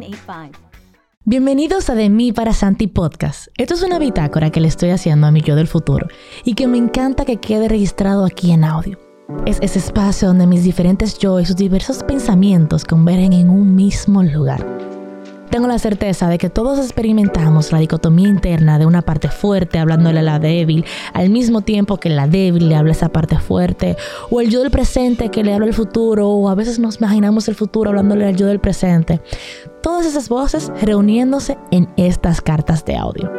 906983. Bienvenidos a De mí para Santi Podcast. Esto es una bitácora que le estoy haciendo a mi yo del futuro y que me encanta que quede registrado aquí en audio. Es ese espacio donde mis diferentes yo y sus diversos pensamientos convergen en un mismo lugar tengo la certeza de que todos experimentamos la dicotomía interna de una parte fuerte hablándole a la débil, al mismo tiempo que la débil le habla a esa parte fuerte, o el yo del presente que le habla al futuro, o a veces nos imaginamos el futuro hablándole al yo del presente. Todas esas voces reuniéndose en estas cartas de audio.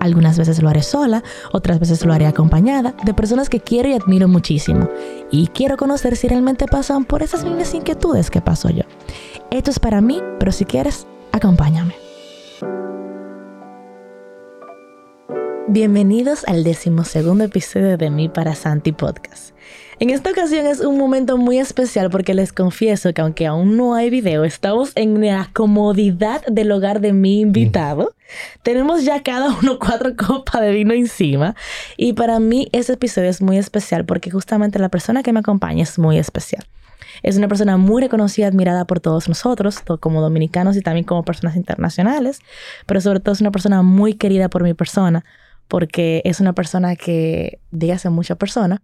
Algunas veces lo haré sola, otras veces lo haré acompañada de personas que quiero y admiro muchísimo. Y quiero conocer si realmente pasan por esas mismas inquietudes que paso yo. Esto es para mí, pero si quieres, Acompáñame. Bienvenidos al decimosegundo episodio de Mi para Santi Podcast. En esta ocasión es un momento muy especial porque les confieso que aunque aún no hay video, estamos en la comodidad del hogar de mi invitado. Tenemos ya cada uno cuatro copas de vino encima y para mí ese episodio es muy especial porque justamente la persona que me acompaña es muy especial. Es una persona muy reconocida, admirada por todos nosotros, como dominicanos y también como personas internacionales, pero sobre todo es una persona muy querida por mi persona, porque es una persona que, dígase mucha persona,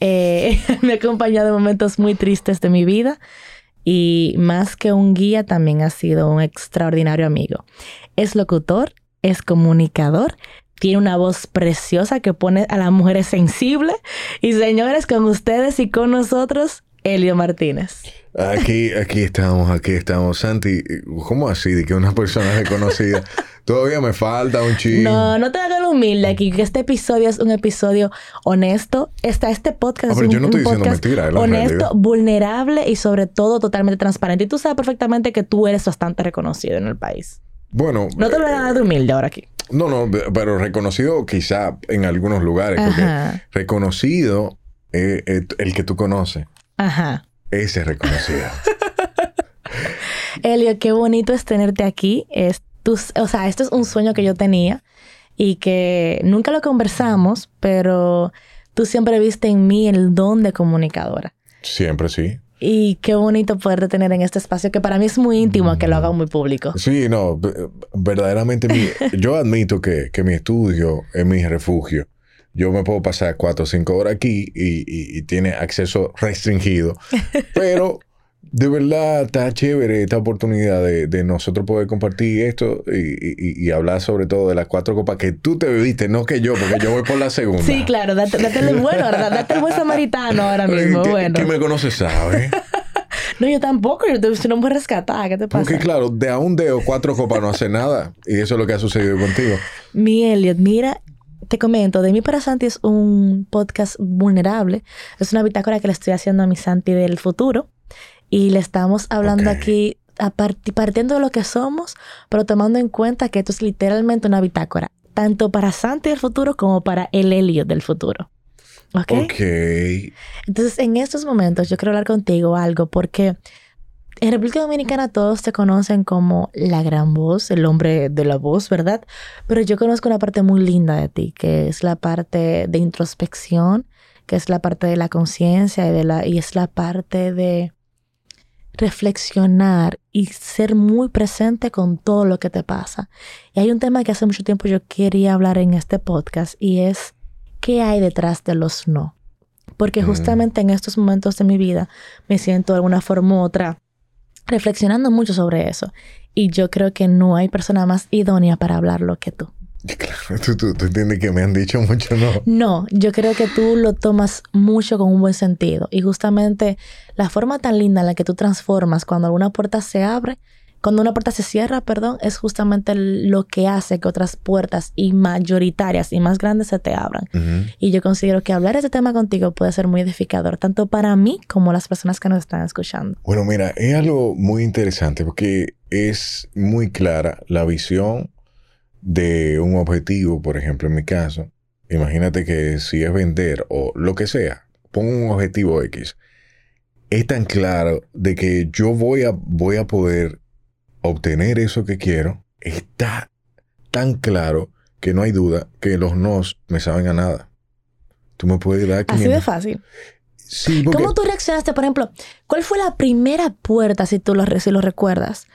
eh, me ha acompañado en momentos muy tristes de mi vida y más que un guía también ha sido un extraordinario amigo. Es locutor, es comunicador, tiene una voz preciosa que pone a las mujeres sensibles y señores, con ustedes y con nosotros, Elio Martínez. Aquí, aquí estamos, aquí estamos. Santi, ¿cómo así? De que una persona reconocida. Todavía me falta un chingo. No, no te hagas lo humilde aquí, que este episodio es un episodio honesto. Está este podcast ah, es un, yo no estoy diciendo mentira, honesto, vulnerable y sobre todo totalmente transparente. Y tú sabes perfectamente que tú eres bastante reconocido en el país. Bueno. No te voy a dar de humilde ahora aquí. No, no, pero reconocido quizá en algunos lugares. Porque reconocido es el que tú conoces. Ajá. Ese es reconocido. Elio, qué bonito es tenerte aquí. Es o sea, esto es un sueño que yo tenía y que nunca lo conversamos, pero tú siempre viste en mí el don de comunicadora. Siempre sí. Y qué bonito poderte tener en este espacio que para mí es muy íntimo que lo haga muy público. Sí, no, verdaderamente yo admito que, que mi estudio es mi refugio yo me puedo pasar cuatro o cinco horas aquí y, tiene acceso restringido. Pero de verdad está chévere esta oportunidad de, nosotros poder compartir esto y, hablar sobre todo de las cuatro copas que tú te bebiste, no que yo, porque yo voy por la segunda. Sí, claro, date, el bueno, Date el buen samaritano ahora mismo. ¿Qué, bueno. ¿Qué me conoces, sabe? no, yo tampoco, yo te no me rescatar, ¿qué te pasa? Porque claro, de a un dedo cuatro copas no hace nada. Y eso es lo que ha sucedido contigo. Mi Elliot, mira, te comento, de mí para Santi es un podcast vulnerable. Es una bitácora que le estoy haciendo a mi Santi del futuro. Y le estamos hablando aquí partiendo de lo que somos, pero tomando en cuenta que esto es literalmente una bitácora, tanto para Santi del futuro como para el Helio del futuro. ¿Ok? Ok. Entonces, en estos momentos yo quiero hablar contigo algo porque en República Dominicana todos te conocen como la gran voz, el hombre de la voz, ¿verdad? Pero yo conozco una parte muy linda de ti, que es la parte de introspección, que es la parte de la conciencia y, de la, y es la parte de reflexionar y ser muy presente con todo lo que te pasa. Y hay un tema que hace mucho tiempo yo quería hablar en este podcast y es qué hay detrás de los no. Porque mm. justamente en estos momentos de mi vida me siento de alguna forma u otra reflexionando mucho sobre eso. Y yo creo que no hay persona más idónea para hablarlo que tú. Claro, tú, tú, tú entiendes que me han dicho mucho no. No, yo creo que tú lo tomas mucho con un buen sentido. Y justamente la forma tan linda en la que tú transformas cuando alguna puerta se abre, cuando una puerta se cierra, perdón, es justamente lo que hace que otras puertas y mayoritarias y más grandes se te abran. Y yo considero que hablar ese tema contigo puede ser muy edificador, tanto para mí como las personas que nos están escuchando. Bueno, mira, es algo muy interesante porque es muy clara la visión de un objetivo, por ejemplo, en mi caso. Imagínate que si es vender o lo que sea, pongo un objetivo X. Es tan claro de que yo voy a, voy a poder obtener eso que quiero. Está tan claro que no hay duda que los nos me saben a nada. Tú me puedes dar Así de 500. fácil. Sí, porque- ¿Cómo tú reaccionaste, por ejemplo? ¿Cuál fue la primera puerta, si tú lo, si lo recuerdas,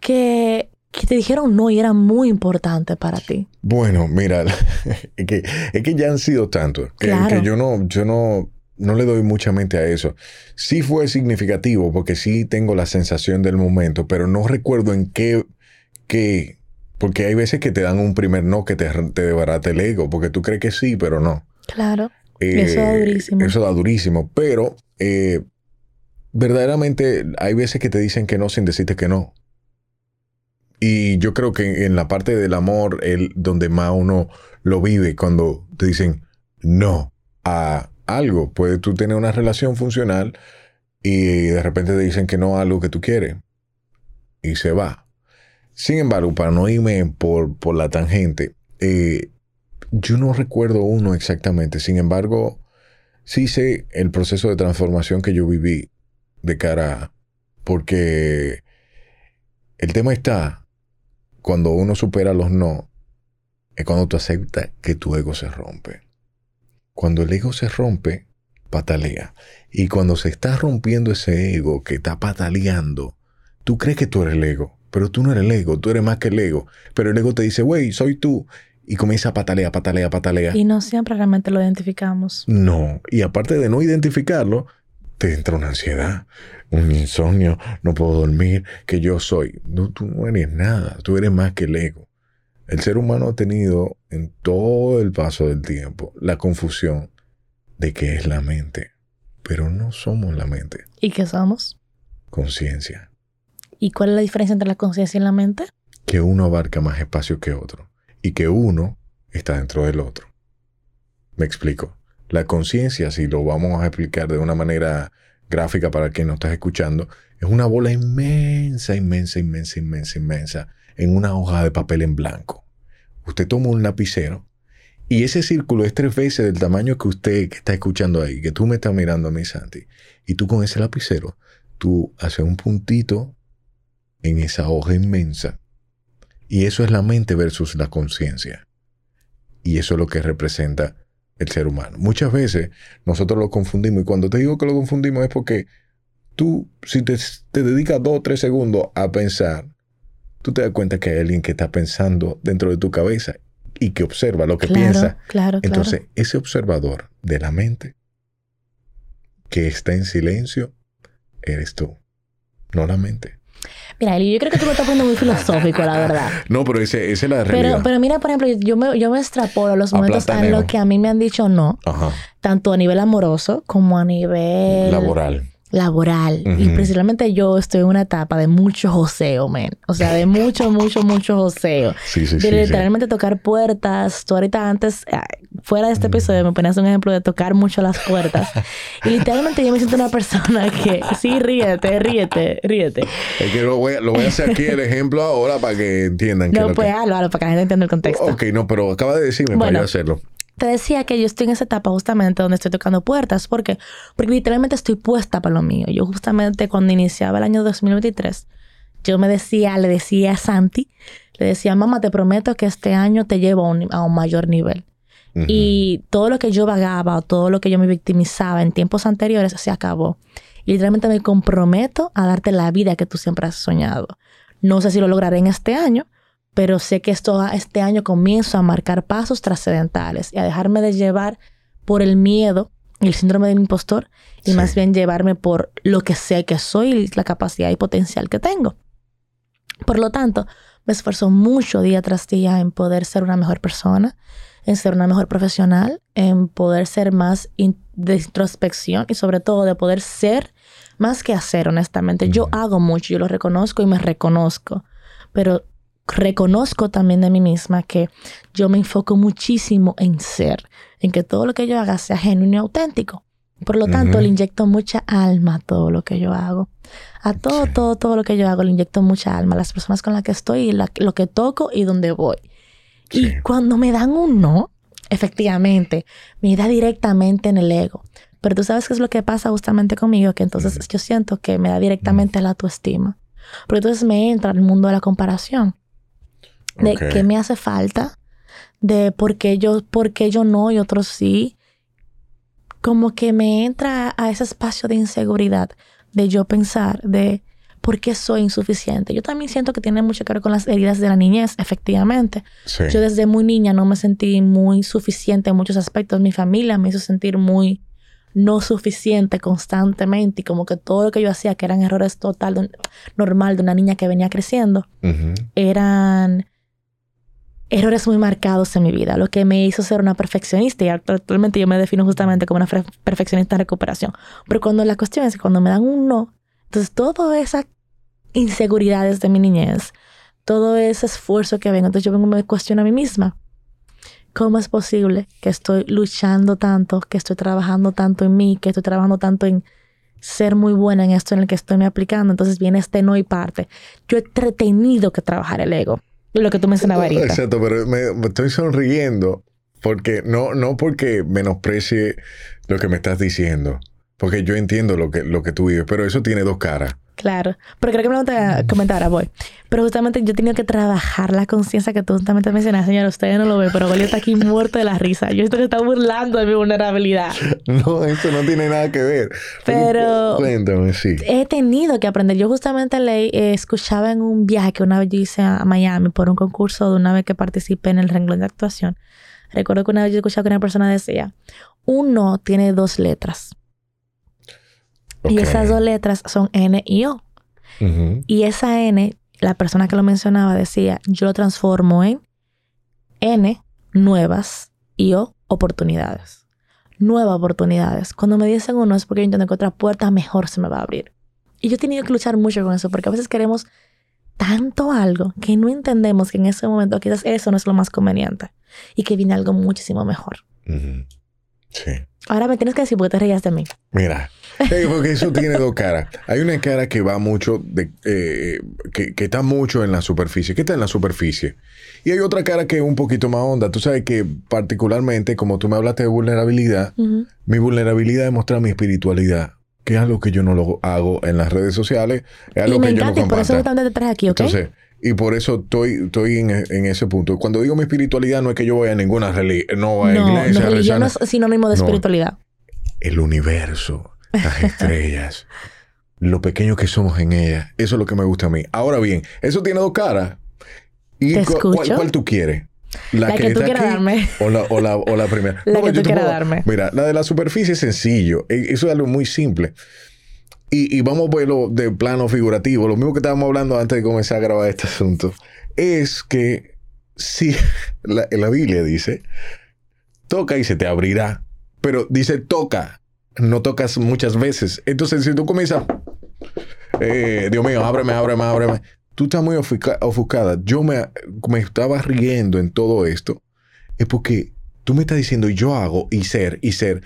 que, que te dijeron no y era muy importante para ti? Bueno, mira, es que, es que ya han sido tantos que, Claro. que yo no, yo no, no le doy mucha mente a eso. Sí fue significativo porque sí tengo la sensación del momento, pero no recuerdo en qué, qué porque hay veces que te dan un primer no que te, te desbarata el ego, porque tú crees que sí, pero no. Claro. Eh, Eso da durísimo. Eso da durísimo, pero eh, verdaderamente hay veces que te dicen que no sin decirte que no. Y yo creo que en la parte del amor, el, donde más uno lo vive, cuando te dicen no a algo, puede tú tener una relación funcional y de repente te dicen que no a algo que tú quieres y se va. Sin embargo, para no irme por, por la tangente, eh, yo no recuerdo uno exactamente. Sin embargo, sí sé el proceso de transformación que yo viví de cara a... Porque el tema está, cuando uno supera los no, es cuando tú aceptas que tu ego se rompe. Cuando el ego se rompe, patalea. Y cuando se está rompiendo ese ego que está pataleando, tú crees que tú eres el ego, pero tú no eres el ego, tú eres más que el ego. Pero el ego te dice, güey, soy tú. Y comienza a patalear, patalear, patalear. Y no siempre realmente lo identificamos. No, y aparte de no identificarlo, te entra una ansiedad, un insomnio, no puedo dormir, que yo soy. No, tú no eres nada, tú eres más que el ego. El ser humano ha tenido en todo el paso del tiempo la confusión de que es la mente, pero no somos la mente, ¿Y qué somos? conciencia, ¿Y cuál es la diferencia entre la conciencia y la mente? que uno abarca más espacio que otro y que uno está dentro del otro. Me explico. La conciencia, si lo vamos a explicar de una manera gráfica para quien nos estás escuchando, es una bola inmensa, inmensa, inmensa, inmensa, inmensa, en una hoja de papel en blanco. Usted toma un lapicero y ese círculo es tres veces del tamaño que usted que está escuchando ahí, que tú me estás mirando a mí, Santi. Y tú con ese lapicero, tú haces un puntito en esa hoja inmensa. Y eso es la mente versus la conciencia. Y eso es lo que representa el ser humano. Muchas veces nosotros lo confundimos y cuando te digo que lo confundimos es porque tú, si te, te dedicas dos o tres segundos a pensar, tú te das cuenta que hay alguien que está pensando dentro de tu cabeza y que observa lo que claro, piensa. claro, claro. Entonces, ese observador de la mente que está en silencio, eres tú, no la mente. Mira, Eli, yo creo que tú lo estás poniendo muy filosófico, la verdad. No, pero ese, esa es la realidad. Pero, pero mira, por ejemplo, yo me, yo me extrapolo los momentos en los que a mí me han dicho no, Ajá. tanto a nivel amoroso como a nivel Laboral. Laboral. Y principalmente yo estoy en una etapa de mucho joseo, man. O sea, de mucho, mucho, mucho joseo. Sí, sí, De sí. literalmente tocar puertas. Tú ahorita antes, ah, fuera de este episodio, me ponías un ejemplo de tocar mucho las puertas. y literalmente yo me siento una persona que, sí, ríete, ríete, ríete. Es que lo voy, a, lo voy a hacer aquí el ejemplo ahora para que entiendan que No, lo pues que... hazlo, hazlo, para que la gente entienda el contexto. Ok, no, pero acaba de decirme para Bueno. yo hacerlo. Te decía que yo estoy en esa etapa justamente donde estoy tocando puertas. ¿Por qué? Porque literalmente estoy puesta para lo mío. Yo justamente cuando iniciaba el año 2023, yo me decía, le decía a Santi, le decía, mamá, te prometo que este año te llevo a un, a un mayor nivel. Ujú. Y todo lo que yo vagaba o todo lo que yo me victimizaba en tiempos anteriores se acabó. Y literalmente me comprometo a darte la vida que tú siempre has soñado. No sé si lo lograré en este año, pero sé que esto, este año comienzo a marcar pasos trascendentales y a dejarme de llevar por el miedo y el síndrome del impostor y Sí. más bien llevarme por lo que sé que soy y la capacidad y potencial que tengo. Por lo tanto, me esfuerzo mucho día tras día en poder ser una mejor persona, en ser una mejor profesional, en poder ser más de introspección y sobre todo de poder ser más que hacer, honestamente. Yo hago mucho, yo lo reconozco y me reconozco, pero reconozco también de mí misma que yo me enfoco muchísimo en ser, en que todo lo que yo haga sea genuino y auténtico. Por lo tanto, le inyecto mucha alma a todo lo que yo hago. A todo, todo, todo lo que yo hago le inyecto mucha alma. A las personas con las que estoy, lo que toco y donde voy. Y cuando me dan un no, efectivamente, me da directamente en el ego. Pero tú sabes qué es lo que pasa justamente conmigo, que entonces yo siento que me da directamente la autoestima. Porque entonces me entra el mundo de la comparación. De qué me hace falta, de por qué yo, por qué yo no y otros sí. Como que me entra a ese espacio de inseguridad, de yo pensar, de por qué soy insuficiente. Yo también siento que tiene mucho que ver con las heridas de la niñez, efectivamente. Yo desde muy niña no me sentí muy suficiente en muchos aspectos. Mi familia me hizo sentir muy no suficiente constantemente y como que todo lo que yo hacía, que eran errores total, normal de una niña que venía creciendo, eran errores muy marcados en mi vida, lo que me hizo ser una perfeccionista y actualmente yo me defino justamente como una perfeccionista en recuperación. Pero cuando la cuestión es cuando me dan un no, entonces todas esas inseguridades de mi niñez, todo ese esfuerzo que vengo, entonces yo vengo y me cuestiono a mí misma. ¿Cómo es posible que estoy luchando tanto, que estoy trabajando tanto en mí, que estoy trabajando tanto en ser muy buena en esto en el que estoy me aplicando? Entonces viene este no y parte. Yo he tenido que trabajar el ego. Lo que tú mencionabas ahorita. Exacto, pero me, estoy sonriendo porque no, no porque menosprecie lo que me estás diciendo. Porque yo entiendo lo que, lo que tú vives, pero eso tiene dos caras. Claro, pero creo que me lo voy a comentar ahora, voy. Pero justamente yo he tenido que trabajar la conciencia que tú justamente mencionaste, señor. Ustedes no lo ven, pero Golio está aquí muerto de la risa. Yo estoy está burlando de mi vulnerabilidad. No, eso no tiene nada que ver. Pero. Cuéntame, sí. He tenido que aprender. Yo justamente leí, eh, escuchaba en un viaje que una vez yo hice a Miami por un concurso de una vez que participé en el renglón de actuación. Recuerdo que una vez yo escuchaba que una persona decía: uno tiene dos letras y esas dos letras son N y O. Y esa N, la persona que lo mencionaba decía, yo lo transformo en N, nuevas, y O, oportunidades. Nuevas oportunidades. Cuando me dicen uno es porque yo entiendo que otra puerta mejor se me va a abrir. Y yo he tenido que luchar mucho con eso, porque a veces queremos tanto algo que no entendemos que en ese momento quizás eso no es lo más conveniente y que viene algo muchísimo mejor. Sí. Ahora me tienes que decir por qué te reías de mí. Mira, porque eso tiene dos caras. Hay una cara que va mucho, de, eh, que, que, está mucho en la superficie, que está en la superficie. Y hay otra cara que es un poquito más honda. Tú sabes que particularmente, como tú me hablaste de vulnerabilidad, mi vulnerabilidad es mostrar mi espiritualidad, que es algo que yo no lo hago en las redes sociales. Es algo y me que encanta, yo no y por eso te traes aquí, ¿ok? Entonces, y por eso estoy, estoy en, en, ese punto. Cuando digo mi espiritualidad, no es que yo vaya a ninguna religión, no no, iglesia. No, religión no es sinónimo de espiritualidad. El universo, las estrellas, lo pequeño que somos en ellas. Eso es lo que me gusta a mí. Ahora bien, eso tiene dos caras. ¿Y ¿Te cu cuál, cuál, tú quieres? La, la que, que, tú quieras darme. O la, o, la, o la primera. La no, que tú quieras darme. Mira, la de la superficie es sencillo. E, eso es algo muy simple. Y, y, vamos a verlo de plano figurativo. Lo mismo que estábamos hablando antes de comenzar a grabar este asunto. Es que si la, la Biblia dice, toca y se te abrirá. Pero dice toca, no tocas muchas veces. Entonces, si tú comienzas, eh, Dios mío, ábreme, ábreme, ábreme. Tú estás muy ofuscada. Yo me, me estaba riendo en todo esto. Es porque tú me estás diciendo yo hago y ser y ser.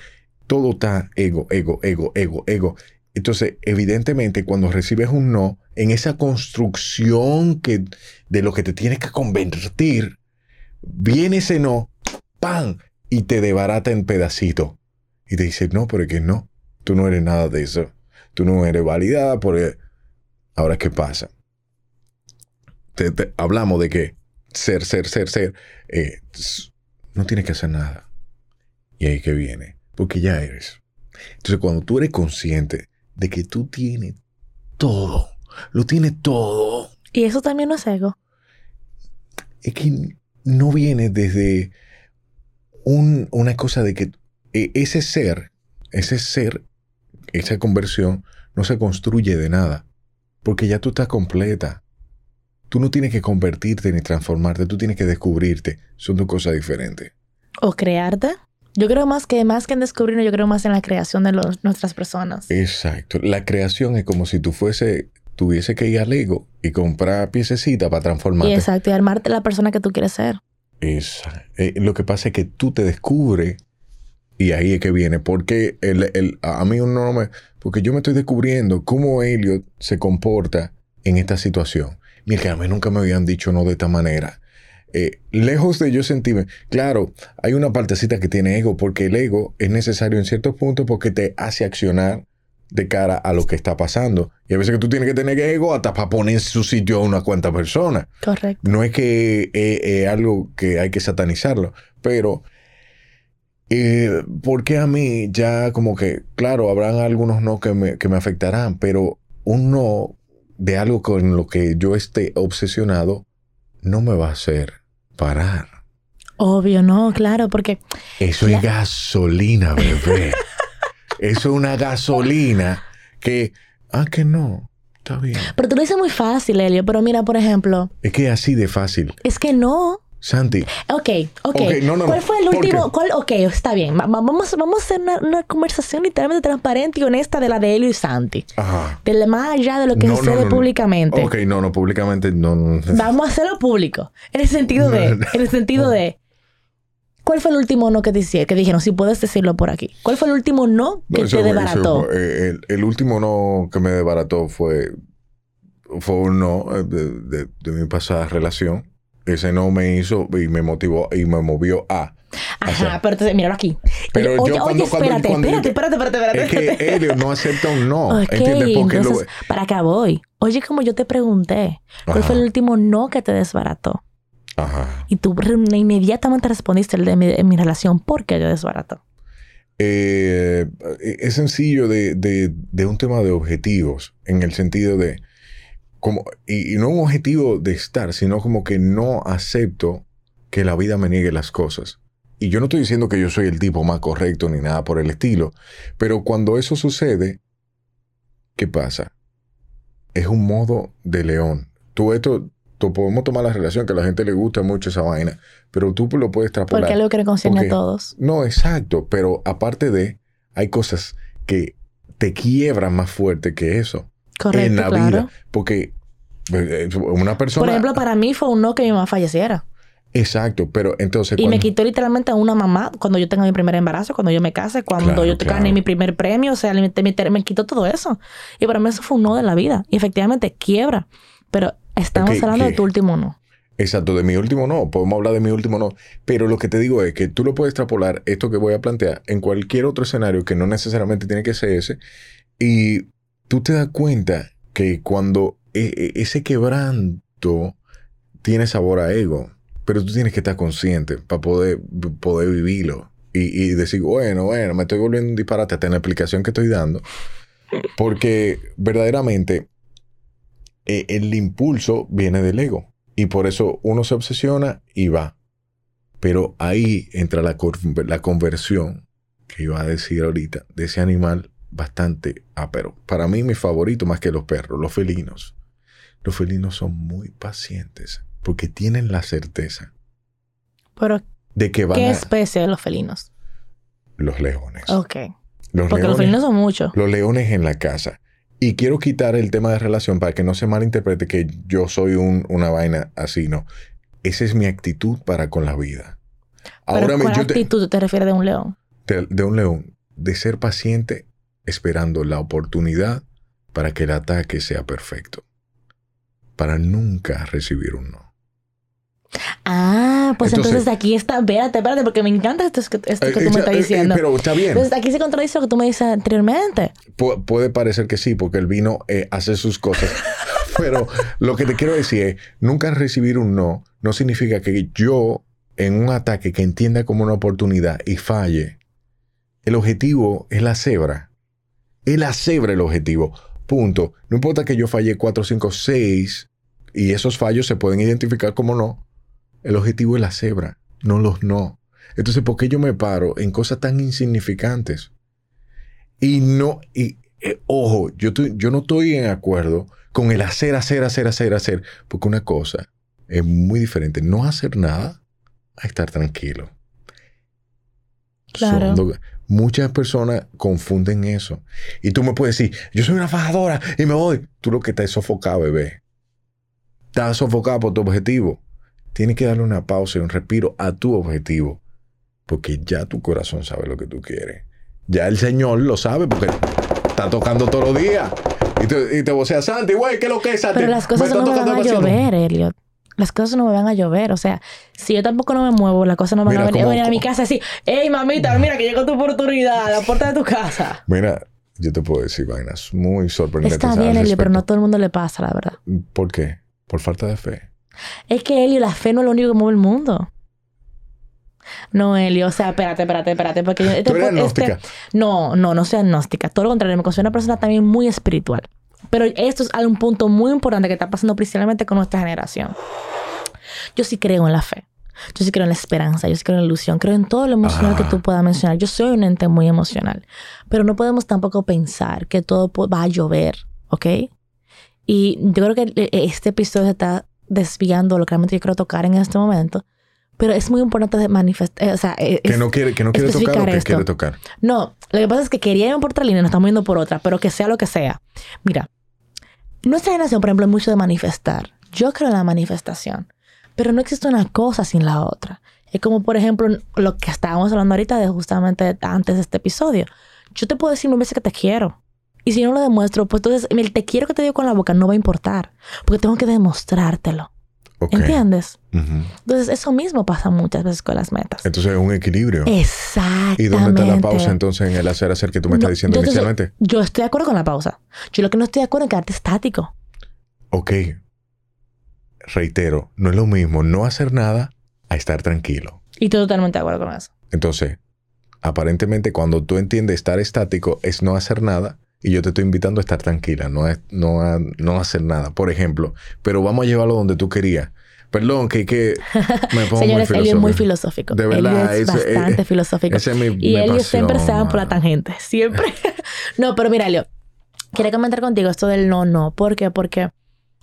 Todo está ego, ego, ego, ego, ego. Entonces, evidentemente, cuando recibes un no, en esa construcción que, de lo que te tienes que convertir, viene ese no, ¡pam! y te debarata en pedacito. Y te dice, no, pero es no, tú no eres nada de eso. Tú no eres validada porque... Ahora, ¿qué pasa? Te, hablamos de que ser, ser, ser, ser, eh, no tienes que hacer nada. Y ahí que viene, porque ya eres. Entonces, cuando tú eres consciente de que tú tienes todo, lo tienes todo. Y eso también no es ego. Es que no viene desde un, una cosa de que ese ser, ese ser, esa conversión no se construye de nada, porque ya tú estás completa. tú no tienes que convertirte ni transformarte, tú tienes que descubrirte. Son dos cosas diferentes. O crearte. Yo creo más que más que en descubrirnos, yo creo más en la creación de los, nuestras personas. Exacto. La creación es como si tú fuese, tuviese que ir al Lego y comprar piececitas para transformarte. Exacto, y armarte la persona que tú quieres ser. Esa- eh, lo que pasa es que tú te descubres y ahí es que viene. Porque el, el- a a mí uno no me... Porque yo me estoy descubriendo cómo Elliot se comporta en esta situación. Mira, que a mí nunca me habían dicho no de esta manera. Eh, lejos de yo sentirme... Claro, hay una partecita que tiene ego porque el ego es necesario en ciertos puntos porque te hace accionar de cara a lo que está pasando. Y a veces que tú tienes que tener ego hasta para poner en su sitio a una cuanta personas. Correcto. No es que es, es algo que hay que satanizarlo, pero eh, porque a mí ya como que, claro, habrán algunos no que me, que me afectarán, pero un no de algo con lo que yo esté obsesionado no me va a hacer parar. Obvio, no, claro, porque Eso es gasolina, bebé. Eso es una gasolina que, ah, que no, está bien. Pero tú lo dices muy fácil, Elio. Pero mira, por ejemplo, Es que es así de fácil. es que no. Santi, Ok, ok. Ok, no, no, ¿Cuál fue el ¿Por último? ¿Cuál? Ok, está bien. Va- va- vamos, vamos a hacer una, una conversación literalmente transparente y honesta de la de Elio y Santi. ajá. De la- más allá de lo que No, sucede públicamente. Ok, no, no, públicamente no. Vamos a hacerlo público. En el sentido de, en el sentido de, ¿cuál fue el último no que te hicieron? Que dijeron, si puedes decirlo por aquí. ¿Cuál fue el último no que te eso fue- eh, el, el último no que me desbarató fue, fue un no eh, de, de- de mi pasada relación. Ese no me hizo y me motivó y me movió a. Ajá, sea, pero entonces, míralo aquí. Pero oye, yo cuando- espérate, cuando yo espérate, te- espérate, espérate, espérate, Es espérate. que Helio no acepta un no. ¿Entiendes? Porque lo- entonces, para acá voy. Oye, como yo te pregunté, ¿cuál fue el último no que te desbarató? Ajá. Y tú inmediatamente respondiste el de mi, en mi relación, ¿por qué te desbarató? Eh, es sencillo de, de- de un tema de objetivos, en el sentido de, como, y, y no un objetivo de estar, sino como que no acepto que la vida me niegue las cosas. Y yo no estoy diciendo que yo soy el tipo más correcto ni nada por el estilo, pero cuando eso sucede, ¿qué pasa? Es un modo de león. Tú esto, tú podemos tomar la relación que a la gente le gusta mucho esa vaina, pero tú lo puedes extrapolar. Porque es algo que le concierne a todos. No, exacto, pero aparte de, hay cosas que te quiebran más fuerte que eso Correcto, en la claro. vida. Porque eh, una persona... Por ejemplo, para mí fue un no que mi mamá falleciera. Exacto, pero entonces... Y me quitó literalmente a una mamá cuando yo tenga mi primer embarazo, cuando yo me case, cuando Claro, yo claro. gané mi primer premio. O sea, me, me- me quitó todo eso. Y para mí eso fue un no de la vida. Y efectivamente, quiebra. Pero estamos hablando de tu último no. Exacto, de mi último no, podemos hablar de mi último no, pero lo que te digo es que tú lo puedes extrapolar, esto que voy a plantear, en cualquier otro escenario que no necesariamente tiene que ser ese, y tú te das cuenta que cuando e- e- ese quebranto tiene sabor a ego, pero tú tienes que estar consciente para poder, poder vivirlo y, decir, bueno, bueno, me estoy volviendo un disparate hasta en la explicación que estoy dando, porque verdaderamente eh, el impulso viene del ego. Y por eso uno se obsesiona y va. Pero ahí entra la, la conversión, que iba a decir ahorita, de ese animal bastante ápero. Para mí, mi favorito más que los perros, los felinos. Los felinos son muy pacientes porque tienen la certeza Pero, de que van ¿qué a especie de los felinos? los leones. Ok. Los Porque los felinos son muchos. los leones en la casa. Y quiero quitar el tema de relación para que no se malinterprete que yo soy un- una vaina así, no. Esa es mi actitud para con la vida. Pero Ahora me- ¿cuál te- actitud te, refieres de un león? de, de un león, de ser paciente esperando la oportunidad para que el ataque sea perfecto. Para nunca recibir un no. Ah, pues Entonces- entonces, aquí está. Espérate, espérate, porque me encanta esto, esto que Eh, tú eh, me estás eh, eh, diciendo. pero está bien. Entonces aquí se contradice lo que tú me dices anteriormente. Pu- puede parecer que sí, porque el vino eh, hace sus cosas. Pero lo que te quiero decir es, nunca recibir un no no significa que yo en un ataque que entienda como una oportunidad y falle. El objetivo es la cebra. Es la cebra el objetivo. Punto. No importa que yo falle 4, 5, 6 y esos fallos se pueden identificar como no. El objetivo es la cebra, no los no. Entonces, ¿por qué yo me paro en cosas tan insignificantes? Y no, y eh, ojo, yo, estoy- yo no estoy en acuerdo con el hacer, hacer, hacer, hacer, hacer. Porque una cosa es muy diferente. No hacer nada a estar tranquilo. Claro. Son muchas personas confunden eso. Y tú me puedes decir, yo soy una fajadora y me voy. Tú lo que estás es sofocado, bebé. Estás sofocado por tu objetivo. Tienes que darle una pausa y un respiro a tu objetivo. Porque ya tu corazón sabe lo que tú quieres. Ya el Señor lo sabe porque está tocando todos los días. Y te, y te vocea, Santi, güey, ¿qué es lo que es, Santi? Pero las cosas Me no me van a el vacío". llover, Elliot. Las cosas no me van a llover. O sea, si yo tampoco no me muevo, las cosas no van Mira, a venir, como- venir a mi casa así. ¡Ey, mamita! Mira que llegó tu oportunidad a la puerta de tu casa. Mira, yo te puedo decir vainas muy sorprendentes. Está bien, Elliot, pero no respecto. todo el mundo le pasa, la verdad. ¿Por qué? Por falta de fe. Es que, Elio, la fe no es lo único que mueve el mundo. No, Elio, o sea, espérate, espérate, espérate. Porque yo- este ¿Tú eres este- no, no, no soy agnóstica. Todo lo contrario, me considero una persona también muy espiritual. Pero esto es un punto muy importante que está pasando principalmente con nuestra generación. Yo sí creo en la fe. Yo sí creo en la esperanza, yo sí creo en la ilusión, creo en todo lo emocional que tú puedas mencionar. Yo soy un ente muy emocional, pero no podemos tampoco pensar que todo va a llover, ¿ok? Y yo creo que eh, este episodio se está desviando lo que realmente yo quiero tocar en este momento, pero es muy importante manifestar, o sea, eh, Que es- no quiere, que no quiere tocar o que esto. quiere tocar. no, lo que pasa es que quería irme por otra línea, nos estamos yendo por otra, pero que sea lo que sea. Mira, nuestra generación, por ejemplo, es mucho de manifestar. Yo creo en la manifestación, pero no existe una cosa sin la otra. Es como, por ejemplo, lo que estábamos hablando ahorita de justamente antes de este episodio. Yo te puedo decir mil veces que te quiero. Y si no lo demuestro, pues entonces el te quiero que te digo con la boca no va a importar. Porque tengo que demostrártelo. ¿Entiendes? Entonces eso mismo pasa muchas veces con las metas. Entonces es un equilibrio. Exactamente. ¿Y dónde está la pausa entonces en el hacer hacer que tú me estás diciendo yo, entonces, inicialmente? yo estoy de acuerdo con la pausa. Yo lo que no estoy de acuerdo es quedarte estático. Ok. Reitero, no es lo mismo no hacer nada a estar tranquilo. Y estoy totalmente de acuerdo con eso. Entonces, aparentemente cuando tú entiendes estar estático es no hacer nada y yo te estoy invitando a estar tranquila, no a, no a- no hacer nada, por ejemplo. Pero vamos a llevarlo donde tú querías. Perdón, que, que me pongo Señores, muy Elio es muy filosófico. De Elio verdad, es ese- bastante eh, filosófico. Ese es mi, y mi Elio pasión, siempre se va por la tangente. Siempre. no, pero mira, Elio. Quería comentar contigo esto del no, no. ¿Por qué? Porque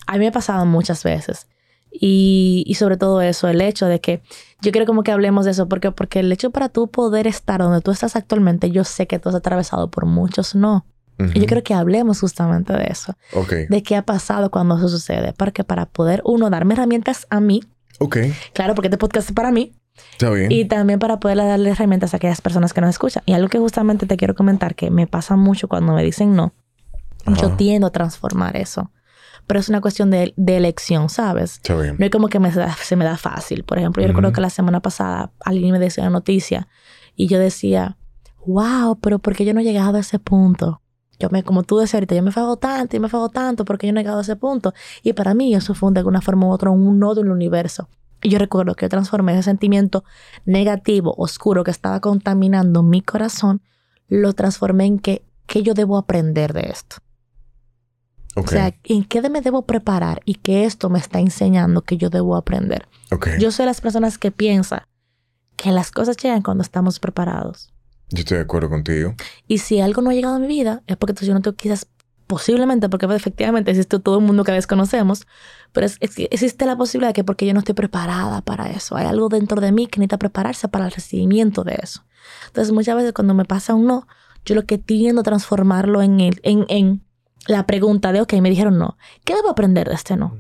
a mí me ha pasado muchas veces. Y, y sobre todo eso, el hecho de que yo quiero como que hablemos de eso, porque, porque el hecho para tú poder estar donde tú estás actualmente, yo sé que tú has atravesado por muchos no. Y yo quiero que hablemos justamente de eso, Ok, de qué ha pasado cuando eso sucede, porque para poder, uno, darme herramientas a mí, ok, claro, porque este podcast es para mí, está bien. y también para poder darle herramientas a aquellas personas que nos escuchan. Y algo que justamente te quiero comentar, que me pasa mucho cuando me dicen no, yo Ajá. tiendo a transformar eso. Pero es una cuestión de, de elección, ¿sabes? Está bien. No es como que me, da- se me da fácil. Por ejemplo, yo recuerdo Ujú. que la semana pasada alguien me decía una noticia y yo decía, wow, pero ¿por qué yo no he llegado a ese punto? Yo me, como tú decías ahorita, yo me fago tanto y me fago tanto porque yo no he llegado a ese punto. Y para mí eso fue de alguna forma u otra un nodo en el universo. Y yo recuerdo que yo transformé ese sentimiento negativo, oscuro que estaba contaminando mi corazón, lo transformé en que, ¿qué yo debo aprender de esto? Ok, O sea, ¿en qué me debo preparar y que esto me está enseñando que yo debo aprender? ok. Yo soy de las personas que piensan que las cosas llegan cuando estamos preparados. Yo estoy de acuerdo contigo. Y si algo no ha llegado a mi vida, es porque entonces yo no tengo quizás, posiblemente, porque efectivamente existe todo el mundo que desconocemos, pero es- es existe la posibilidad de que porque yo no estoy preparada para eso, hay algo dentro de mí que necesita prepararse para el recibimiento de eso. Entonces muchas veces cuando me pasa un no, yo lo que tiendo a transformarlo en, el, en, en la pregunta de, ok, me dijeron no, ¿qué debo aprender de este no?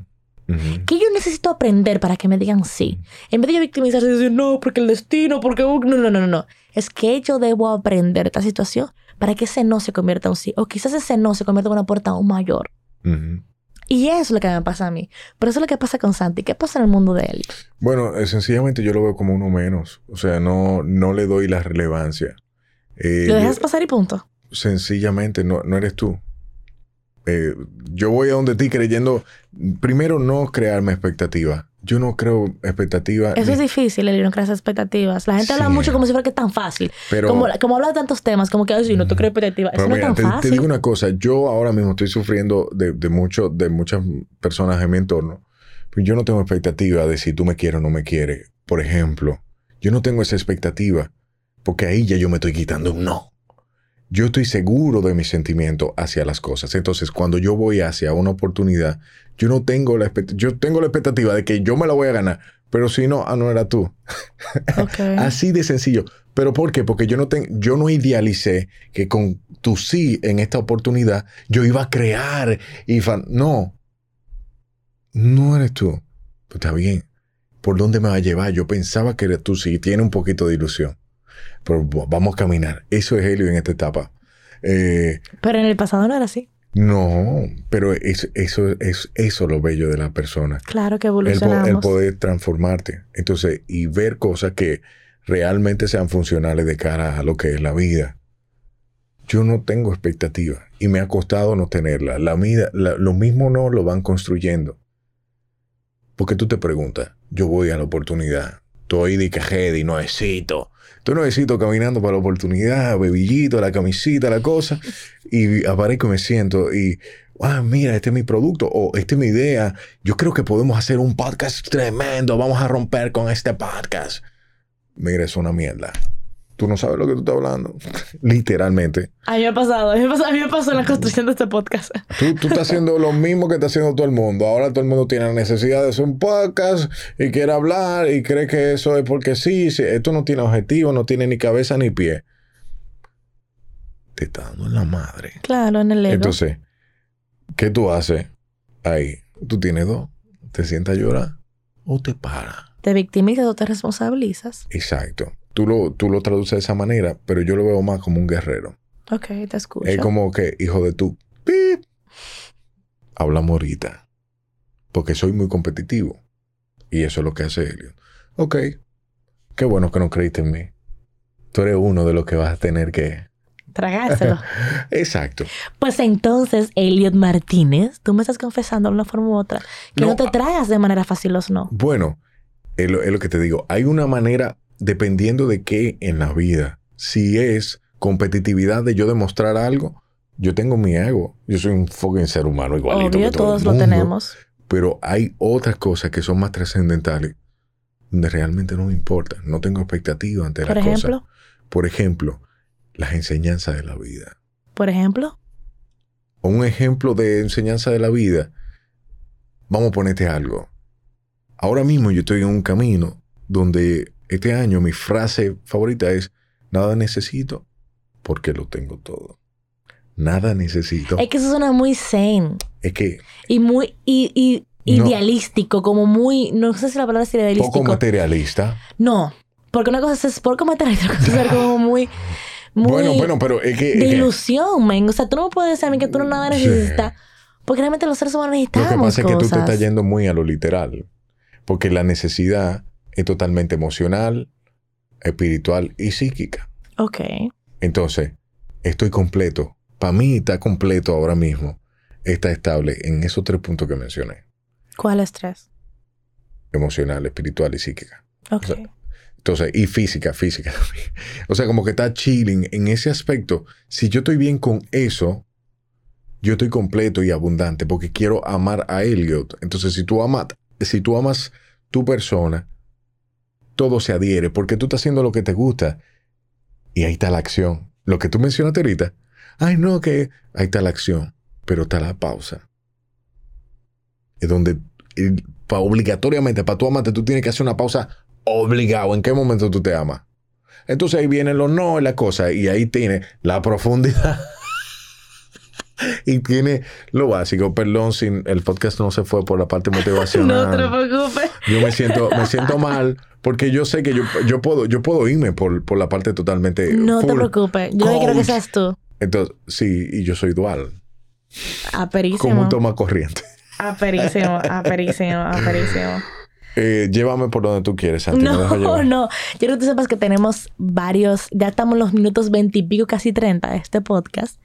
¿Qué yo necesito aprender para que me digan sí? En vez de yo victimizarse y decir, no, porque el destino, porque... uh, no, no, no, no, no. Es que yo debo aprender de esta situación para que ese no se convierta en un sí. O quizás ese no se convierta en una puerta aún mayor. Y eso es lo que me pasa a mí. Pero eso es lo que pasa con Santi. ¿Qué pasa en el mundo de él? Bueno, eh, sencillamente yo lo veo como uno menos. O sea, no, no le doy la relevancia. Eh, Lo dejas pasar y punto. sencillamente no, no eres tú. Eh, yo voy a donde ti creyendo, primero no crearme expectativas. Yo no creo expectativas. Eso ni- es difícil, el no crear expectativas. La gente habla Sí. mucho como si fuera que es tan fácil. pero, como, como habla de tantos temas, como que, ay, si no te crees expectativas. Eso no es mira, tan te, te fácil. digo una cosa. Yo ahora mismo estoy sufriendo de, de, mucho, de muchas personas en mi entorno. Pero yo no tengo expectativa de si tú me quieres o no me quieres. Por ejemplo, yo no tengo esa expectativa. Porque ahí ya yo me estoy quitando un no. Yo estoy seguro de mi sentimiento hacia las cosas. Entonces, cuando yo voy hacia una oportunidad, yo no tengo la yo tengo la expectativa de que yo me la voy a ganar, pero si no, ah, no era tú. Así de sencillo. ¿Pero por qué? Porque yo no, ten- yo no idealicé que con tu sí en esta oportunidad yo iba a crear y fan... No. No eres tú. Pues está bien. ¿Por dónde me va a llevar? Yo pensaba que eres tú sí. Tiene un poquito de ilusión. Pero vamos a caminar. Eso es Helio en esta etapa. Eh, Pero en el pasado no era así. no, pero es, eso es eso lo bello de la persona Claro que evolucionamos. el poder transformarte. Entonces, y ver cosas que realmente sean funcionales de cara a lo que es la vida. Yo no tengo expectativa y me ha costado no tenerla. La vida, la- lo mismo no lo van construyendo. Porque tú te preguntas, yo voy a la oportunidad, estoy de cajede y no necesito. Estoy necesito caminando para la oportunidad, bebillito, la camisita, la cosa, y aparezco y me siento y, ah, mira, este es mi producto o esta es mi idea. Yo creo que podemos hacer un podcast tremendo, vamos a romper con este podcast. Mira, es una mierda. Tú no sabes lo que tú estás hablando. Literalmente. A mí me ha pasado, a mí me pasó, a mí me pasó en la construcción de este podcast. Tú, tú estás haciendo lo mismo que está haciendo todo el mundo. Ahora todo el mundo tiene la necesidad de hacer un podcast y quiere hablar y cree que eso es porque sí. sí, Esto no tiene objetivo, no tiene ni cabeza ni pie. Te está dando en la madre. Claro, en el ego. Entonces, ¿qué tú haces ahí? Tú tienes dos. ¿Te sientas a llorar o te paras? te victimizas o te responsabilizas. Exacto. Tú lo, tú lo traduces de esa manera, pero yo lo veo más como un guerrero. Ok, te escucho. Es como que, hijo de tu, pip, hablamos ahorita. Porque soy muy competitivo. Y eso es lo que hace Elliot. Ok. Qué bueno que no creíste en mí. Tú eres uno de los que vas a tener que... Tragárselo. Exacto. pues entonces, Elliot Martínez, tú me estás confesando de una forma u otra que no, No, te a- tragas de manera fácil los no. Bueno, es lo, es lo que te digo. Hay una manera, dependiendo de qué en la vida. Si es competitividad de yo demostrar algo, yo tengo mi ego. Yo soy un fucking ser humano igualito. Obvio, que todo todos el lo tenemos. Pero hay otras cosas que son más trascendentales donde realmente no me importa. No tengo expectativa ante las cosas. ejemplo, Por ejemplo, las enseñanzas de la vida. por ejemplo, un ejemplo de enseñanza de la vida. Vamos a ponerte algo. Ahora mismo yo estoy en un camino donde este año mi frase favorita es, nada necesito porque lo tengo todo. Nada necesito. es que eso suena muy zen Es que y muy y, y No. idealístico, como muy, no sé si la palabra es idealístico. poco materialista. No, porque una cosa es poco materialista, otra cosa es como muy, muy Bueno, bueno, pero es que... es de que- ilusión, men. O sea, tú no puedes decir a mí que tú no nada Sí. necesitas. Porque realmente los seres humanos Lo necesitamos que pasa es que tú te estás yendo muy a lo literal. Porque la necesidad es totalmente emocional, espiritual y psíquica. Ok. Entonces, estoy completo. Para mí está completo ahora mismo. Está estable en esos tres puntos que mencioné. ¿Cuál estrés? Emocional, espiritual y psíquica. Ok. sea, Entonces, y física, física también. O sea, como que está chilling en ese aspecto. Si yo estoy bien con eso, yo estoy completo y abundante porque quiero amar a Elliot. Entonces, si tú amas, si tú amas tu persona, todo se adhiere porque tú estás haciendo lo que te gusta. Y ahí está la acción. Lo que tú mencionaste ahorita. Ay, no, que ahí está la acción, pero está la pausa. Es donde eh, pa- obligatoriamente para tú amarte tú tienes que hacer una pausa obligado. ¿En qué momento tú te amas? Entonces ahí vienen los no y la cosa. Y ahí tiene la profundidad. y tiene lo básico. Perdón, si el podcast no se fue por la parte motivacional. No te preocupes. Yo me siento, me siento mal porque yo sé que yo, yo puedo, yo pudo irme por, por la parte totalmente. No te preocupes. Yo quiero que seas tú. Entonces, sí, y yo soy dual. Como Aperísimo. un toma corriente. Aperísimo, aperísimo, aperísimo. Eh, llévame por donde tú quieres, Santi. No, no. Yo quiero que tú sepas que tenemos varios, ya estamos en los minutos veintipico, casi 30 de este podcast.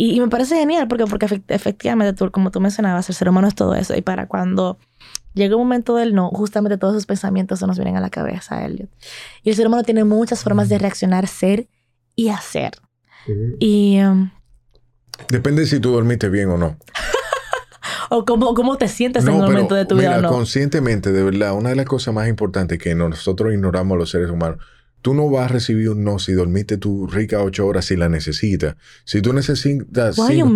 Y, y me parece genial porque, porque efect- efectivamente, tú, como tú mencionabas, el ser humano es todo eso. Y para cuando llega un momento del no, justamente todos esos pensamientos se nos vienen a la cabeza, Elliot. Y el ser humano tiene muchas formas de reaccionar, ser y hacer. Y, um, Depende si tú dormiste bien o no. o cómo, cómo te sientes en un pero momento de tu mira, vida o no. conscientemente, de verdad, una de las cosas más importantes que nosotros ignoramos los seres humanos, tú no vas a recibir un no si dormiste tu rica ocho horas si la necesitas. Si tú necesitas... Why cinco-?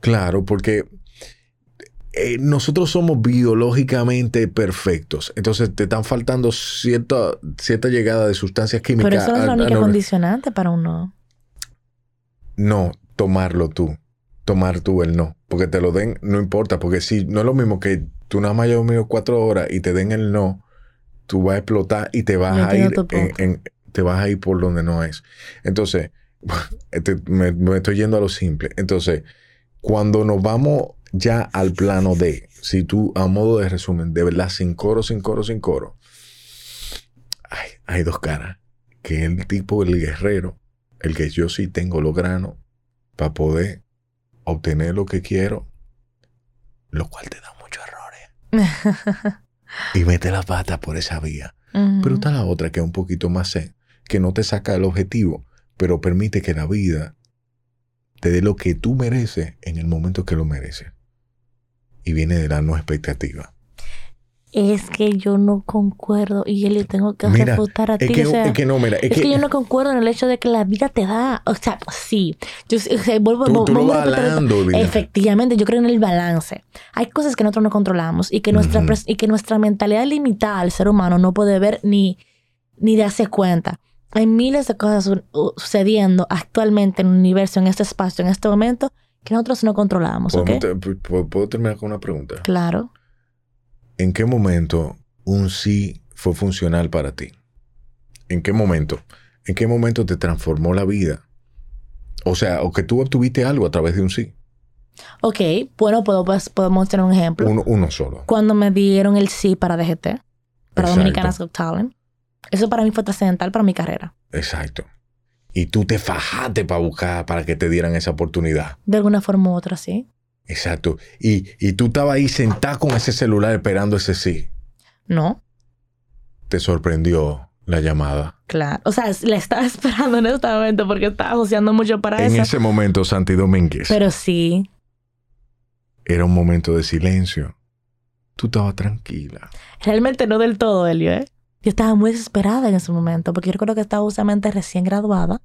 Claro, porque eh, nosotros somos biológicamente perfectos. Entonces te están faltando cierta, cierta llegada de sustancias químicas. Pero eso es la única al- condicionante para un no. No, tomarlo tú. Tomar tú el no. Porque te lo den, no importa. Porque si no es lo mismo que tú nada más hayas dormido cuatro horas y te den el no, tú vas a explotar y te vas a ir en- te vas a ir por donde no es. Entonces, este, me, me estoy yendo a lo simple. Entonces, cuando nos vamos ya al plano de, si tú, a modo de resumen, de verdad, sin coro, sin coro, sin coro, hay, hay dos caras. Que el tipo, el guerrero, el que yo sí tengo los granos para poder obtener lo que quiero, lo cual te da muchos errores. Y mete la pata por esa vía. Pero está la otra que es un poquito más zen, que no te saca el objetivo, pero permite que la vida te dé lo que tú mereces en el momento que lo mereces. Y viene de la no expectativa. Es que yo no concuerdo y yo le tengo que Mira, refutar a ti. Es que, o sea, es que no, mira, es, es que, yo no concuerdo en el hecho de que la vida te da. O sea, sí. Yo, o sea, vuelvo, tú, tú hablando, vida. Efectivamente, yo creo en el balance. Hay cosas que nosotros no controlamos y que nuestra, Ujú. pres- y que nuestra mentalidad limitada al ser humano no puede ver ni, ni darse cuenta. Hay miles de cosas sucediendo actualmente en el universo, en este espacio, en este momento, que nosotros no controlamos. ¿ok? ¿Podemos te- pu- ¿Puedo terminar con una pregunta? Claro. ¿En qué momento un sí fue funcional para ti? ¿En qué momento? ¿En qué momento te transformó la vida? O sea, o que tú obtuviste algo a través de un sí. Ok, bueno, puedo, podemos tener un ejemplo. Uno, uno solo. Cuando me dieron el sí para DGT, para Exacto. Dominicanas Got Talent, eso para mí fue trascendental para mi carrera. Exacto. Y tú te fajaste para buscar, para que te dieran esa oportunidad. De alguna forma u otra, sí. Exacto. Y, y tú estabas ahí sentado con ese celular esperando ese sí. No, Te sorprendió la llamada. claro. O sea, la estaba esperando en este momento porque estaba asociando mucho para En eso. ese momento, Santi Domínguez, Pero sí, era un momento de silencio. Tú estabas tranquila. realmente no del todo, Elio, ¿eh? Yo estaba muy desesperada en ese momento porque yo recuerdo que estaba justamente recién graduada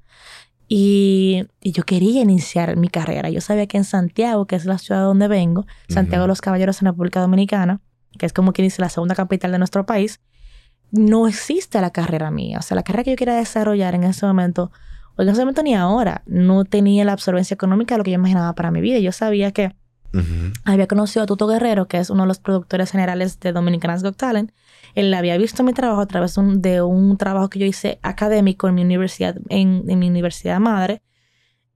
y, y yo quería iniciar mi carrera. Yo sabía que en Santiago, que es la ciudad donde vengo, Santiago de Ujú. los Caballeros en República Dominicana, que es como quien dice la segunda capital de nuestro país, no existe la carrera mía. O sea, la carrera que yo quería desarrollar en ese momento, o en ese momento ni ahora, no tenía la absorbencia económica de lo que yo imaginaba para mi vida. Yo sabía que Ujú. había conocido a Tuto Guerrero, que es uno de los productores generales de Dominicanas Got Talent. Él había visto mi trabajo a través de un, trabajo que yo hice académico en mi universidad, en, en mi universidad madre.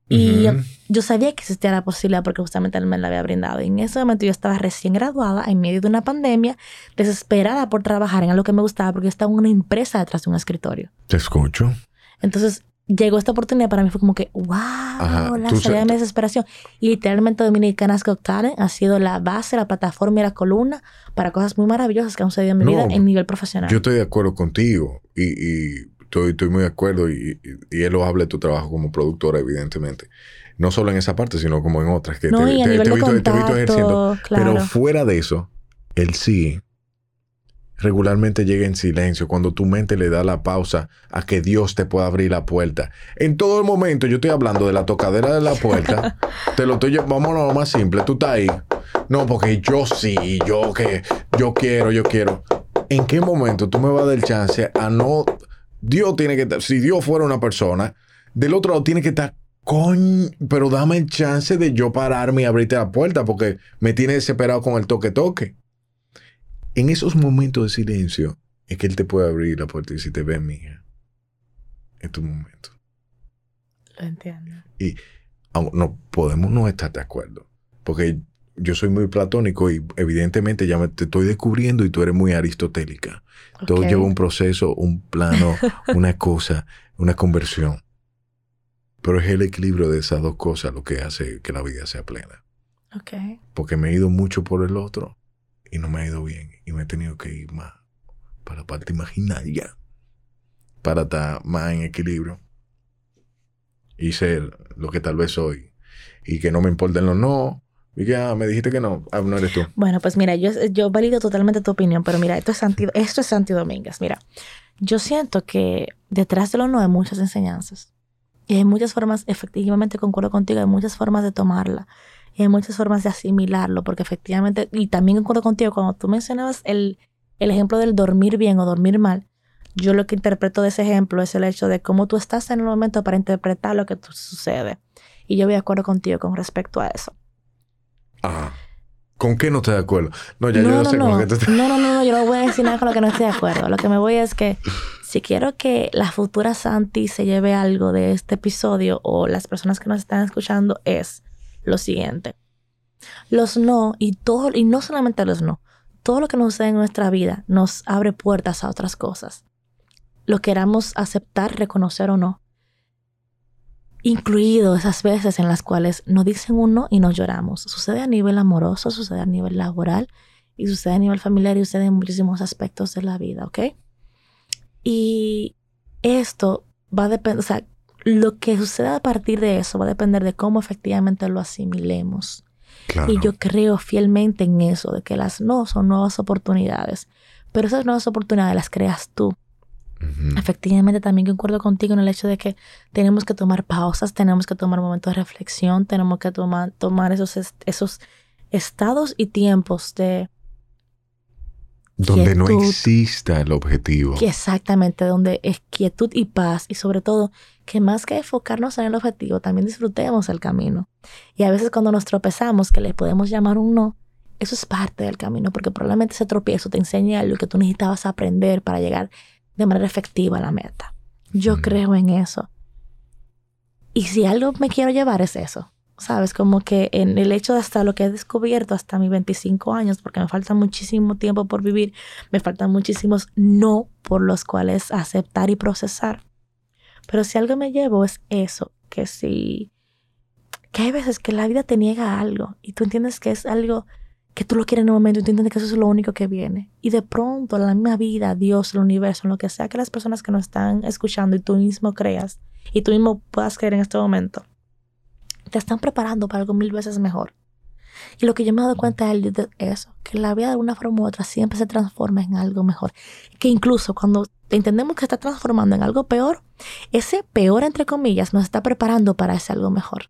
Y Ujú. yo sabía que existía la posibilidad porque justamente él me la había brindado. Y en ese momento yo estaba recién graduada, en medio de una pandemia, desesperada por trabajar en algo que me gustaba porque estaba en una empresa detrás de un escritorio. Te escucho. Entonces llegó esta oportunidad para mí, fue como que, wow, la tú salida de mi desesperación. Y literalmente Dominicanas Got Talent ha sido la base, la plataforma y la columna para cosas muy maravillosas que han sucedido en mi No, vida en nivel profesional. Yo estoy de acuerdo contigo y, y estoy, estoy muy de acuerdo y, y- y él lo habla de tu trabajo como productora, evidentemente. No solo en esa parte, sino como en otras que no, te, y a te- nivel te he de visto, te he visto contacto, ejerciendo. claro. Pero fuera de eso, el sí regularmente llega en silencio cuando tu mente le da la pausa a que Dios te pueda abrir la puerta. En todo el momento, yo estoy hablando de la tocadera de la puerta. te lo estoy vámonos a lo más simple. Tú estás ahí. No, porque yo sí, yo que, yo quiero, yo quiero. ¿En qué momento tú me vas a dar el chance a no... Dios tiene que. Si Dios fuera una persona, del otro lado tiene que estar... Coñ, pero dame el chance de yo pararme y abrirte la puerta porque me tiene desesperado con el toque-toque. En esos momentos de silencio es que Él te puede abrir la puerta y si te ve, mija, es tu momento. Lo entiendo. Aun- no podemos no estar de acuerdo. Porque yo soy muy platónico y evidentemente ya me te estoy descubriendo y tú eres muy aristotélica. Todo lleva un proceso, un plano, una cosa, una conversión. Pero es el equilibrio de esas dos cosas lo que hace que la vida sea plena. Ok. Porque me he ido mucho por el otro y no me ha ido bien. Y me he tenido que ir más para la parte imaginaria. Para estar más en equilibrio. Y ser lo que tal vez soy. Y que no me importen los no, Y que, ah, me dijiste que no. Ah, no eres tú. Bueno, pues mira, yo, yo valido totalmente tu opinión, pero mira, esto es Santi, esto es Santi Domínguez. Mira, yo siento que detrás de lo no hay muchas enseñanzas. Y hay muchas formas, efectivamente concuerdo contigo, hay muchas formas de tomarla. Y hay muchas formas de asimilarlo, porque efectivamente, y también concuerdo contigo, cuando tú mencionabas el, el ejemplo del dormir bien o dormir mal, yo lo que interpreto de ese ejemplo es el hecho de cómo tú estás en el momento para interpretar lo que sucede. Y yo voy de acuerdo contigo con respecto a eso. Ah. ¿Con qué no estoy de acuerdo? No, ya no, yo no, sé no. con qué te no, no, no, no, yo no voy a decir nada con lo que no estoy de acuerdo. Lo que me voy es que si quiero que la futura Santi se lleve algo de este episodio o las personas que nos están escuchando es lo siguiente. Los no y todo, y no solamente los no, todo lo que nos sucede en nuestra vida nos abre puertas a otras cosas. Lo queramos aceptar, reconocer o no. Incluido esas veces en las cuales nos dicen un no y nos lloramos. Sucede a nivel amoroso, sucede a nivel laboral y sucede a nivel familiar y sucede en muchísimos aspectos de la vida, ¿ok? Y esto va a depender, o sea, lo que suceda a partir de eso va a depender de cómo efectivamente lo asimilemos. Claro. Y yo creo fielmente en eso, de que las no son nuevas oportunidades. Pero esas nuevas oportunidades las creas tú. Efectivamente, también concuerdo contigo en el hecho de que tenemos que tomar pausas, tenemos que tomar momentos de reflexión, tenemos que tomar, tomar esos, est- esos estados y tiempos de Donde no quietud. exista el objetivo. exactamente donde es quietud y paz y sobre todo que más que enfocarnos en el objetivo, también disfrutemos el camino. Y a veces cuando nos tropezamos, que le podemos llamar un no, eso es parte del camino, porque probablemente ese tropiezo te enseña algo que tú necesitabas aprender para llegar de manera efectiva a la meta. Yo Mm. creo en eso. Y si algo me quiero llevar es eso. ¿Sabes? Como que en el hecho de hasta lo que he descubierto hasta mis 25 años, porque me falta muchísimo tiempo por vivir, me faltan muchísimos no por los cuales aceptar y procesar. Pero si algo me llevo es eso, que si... que hay veces que la vida te niega algo y tú entiendes que es algo que tú lo quieres en un momento y tú entiendes que eso es lo único que viene. Y de pronto la misma vida, Dios, el universo, lo que sea que las personas que nos están escuchando y tú mismo creas y tú mismo puedas creer en este momento, te están preparando para algo mil veces mejor. Y lo que yo me he dado cuenta es eso, que la vida de una forma u otra siempre se transforma en algo mejor. Que incluso cuando entendemos que está transformando en algo peor, ese peor, entre comillas, nos está preparando para ese algo mejor.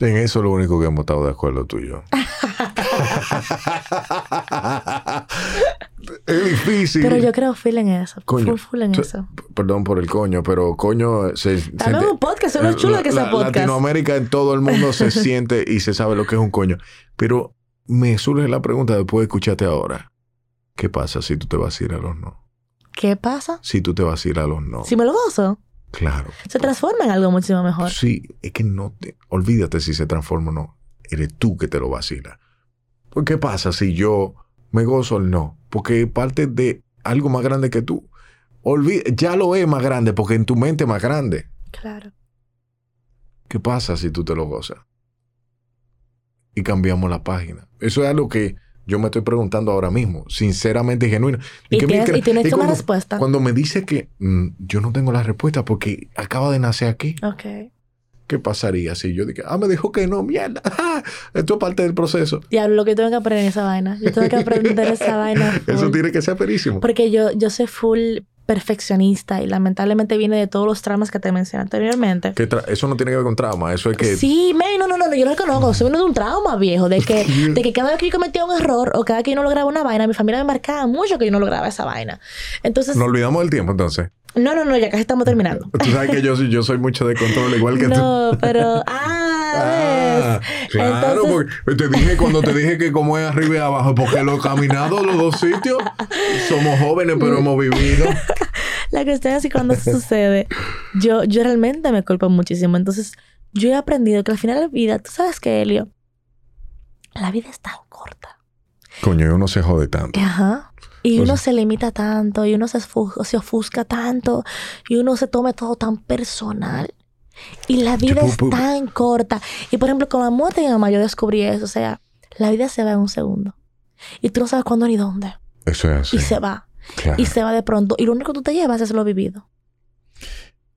En eso es lo único que hemos estado de acuerdo tú y yo. es difícil. Pero yo creo full en eso. Coño, full, full en eso. Perdón por el coño, pero coño se, en un podcast, es lo chulo que la- sea podcast. Latinoamérica en todo el mundo se siente y se sabe lo que es un coño. Pero me surge la pregunta después de escucharte ahora. ¿Qué pasa si tú te vas a ir a los no? ¿Qué pasa? Si tú te vas a ir a los no. Si me lo gozo, Claro. se transforma en algo muchísimo mejor. Sí, es que no te... Olvídate si se transforma o no. Eres tú que te lo vacilas. Pues, ¿Qué pasa si yo me gozo el no? Porque parte de algo más grande que tú. Olvi- ya lo es más grande porque en tu mente es más grande. Claro. ¿Qué pasa si tú te lo gozas? Y cambiamos la página. Eso es algo que yo me estoy preguntando ahora mismo, sinceramente y genuino. Y que tienes, y tienes y una cuando, respuesta. cuando me dice que mm, yo no tengo la respuesta porque acaba de nacer aquí, Ok. ¿qué pasaría si yo diga, ah, me dijo que no, mierda? ah, Esto es parte del proceso. Diablo, lo que tengo que aprender esa vaina. Yo tengo que aprender esa vaina. Eso tiene que ser perísimo. Porque yo, yo soy full perfeccionista y lamentablemente viene de todos los traumas que te mencioné anteriormente. Eso no tiene que ver con trauma, eso es que... Sí, me, no, no, no, no, yo lo reconozco. Soy de un trauma viejo, de que, de que cada vez que yo cometía un error o cada vez que yo no lograba una vaina, mi familia me marcaba mucho que yo no lograba esa vaina. Entonces, No olvidamos del tiempo entonces. no, no, no, ya casi estamos terminando. Tú sabes que yo, soy- yo soy mucho de control, igual que tú. No, pero, ah, Ah, claro, Entonces- porque te dije cuando te dije que como es arriba y abajo, porque lo he caminado los dos sitios, somos jóvenes, pero hemos vivido. La cuestión es que cuando eso sucede, yo, yo realmente me culpo muchísimo. Entonces, yo he aprendido que al final de la vida, tú sabes que, Elio, la vida es tan corta. Coño, uno se jode tanto. Ajá. Y O uno sea- se limita tanto, y uno se, se ofusca tanto, y uno se toma todo tan personal. Y la vida es tan corta. Y por ejemplo, con la muerte de mi mamá, yo descubrí eso. O sea, la vida se va en un segundo. Y tú no sabes cuándo ni dónde. Eso es así. Y se va. claro. Y se va de pronto. Y lo único que tú te llevas es lo vivido.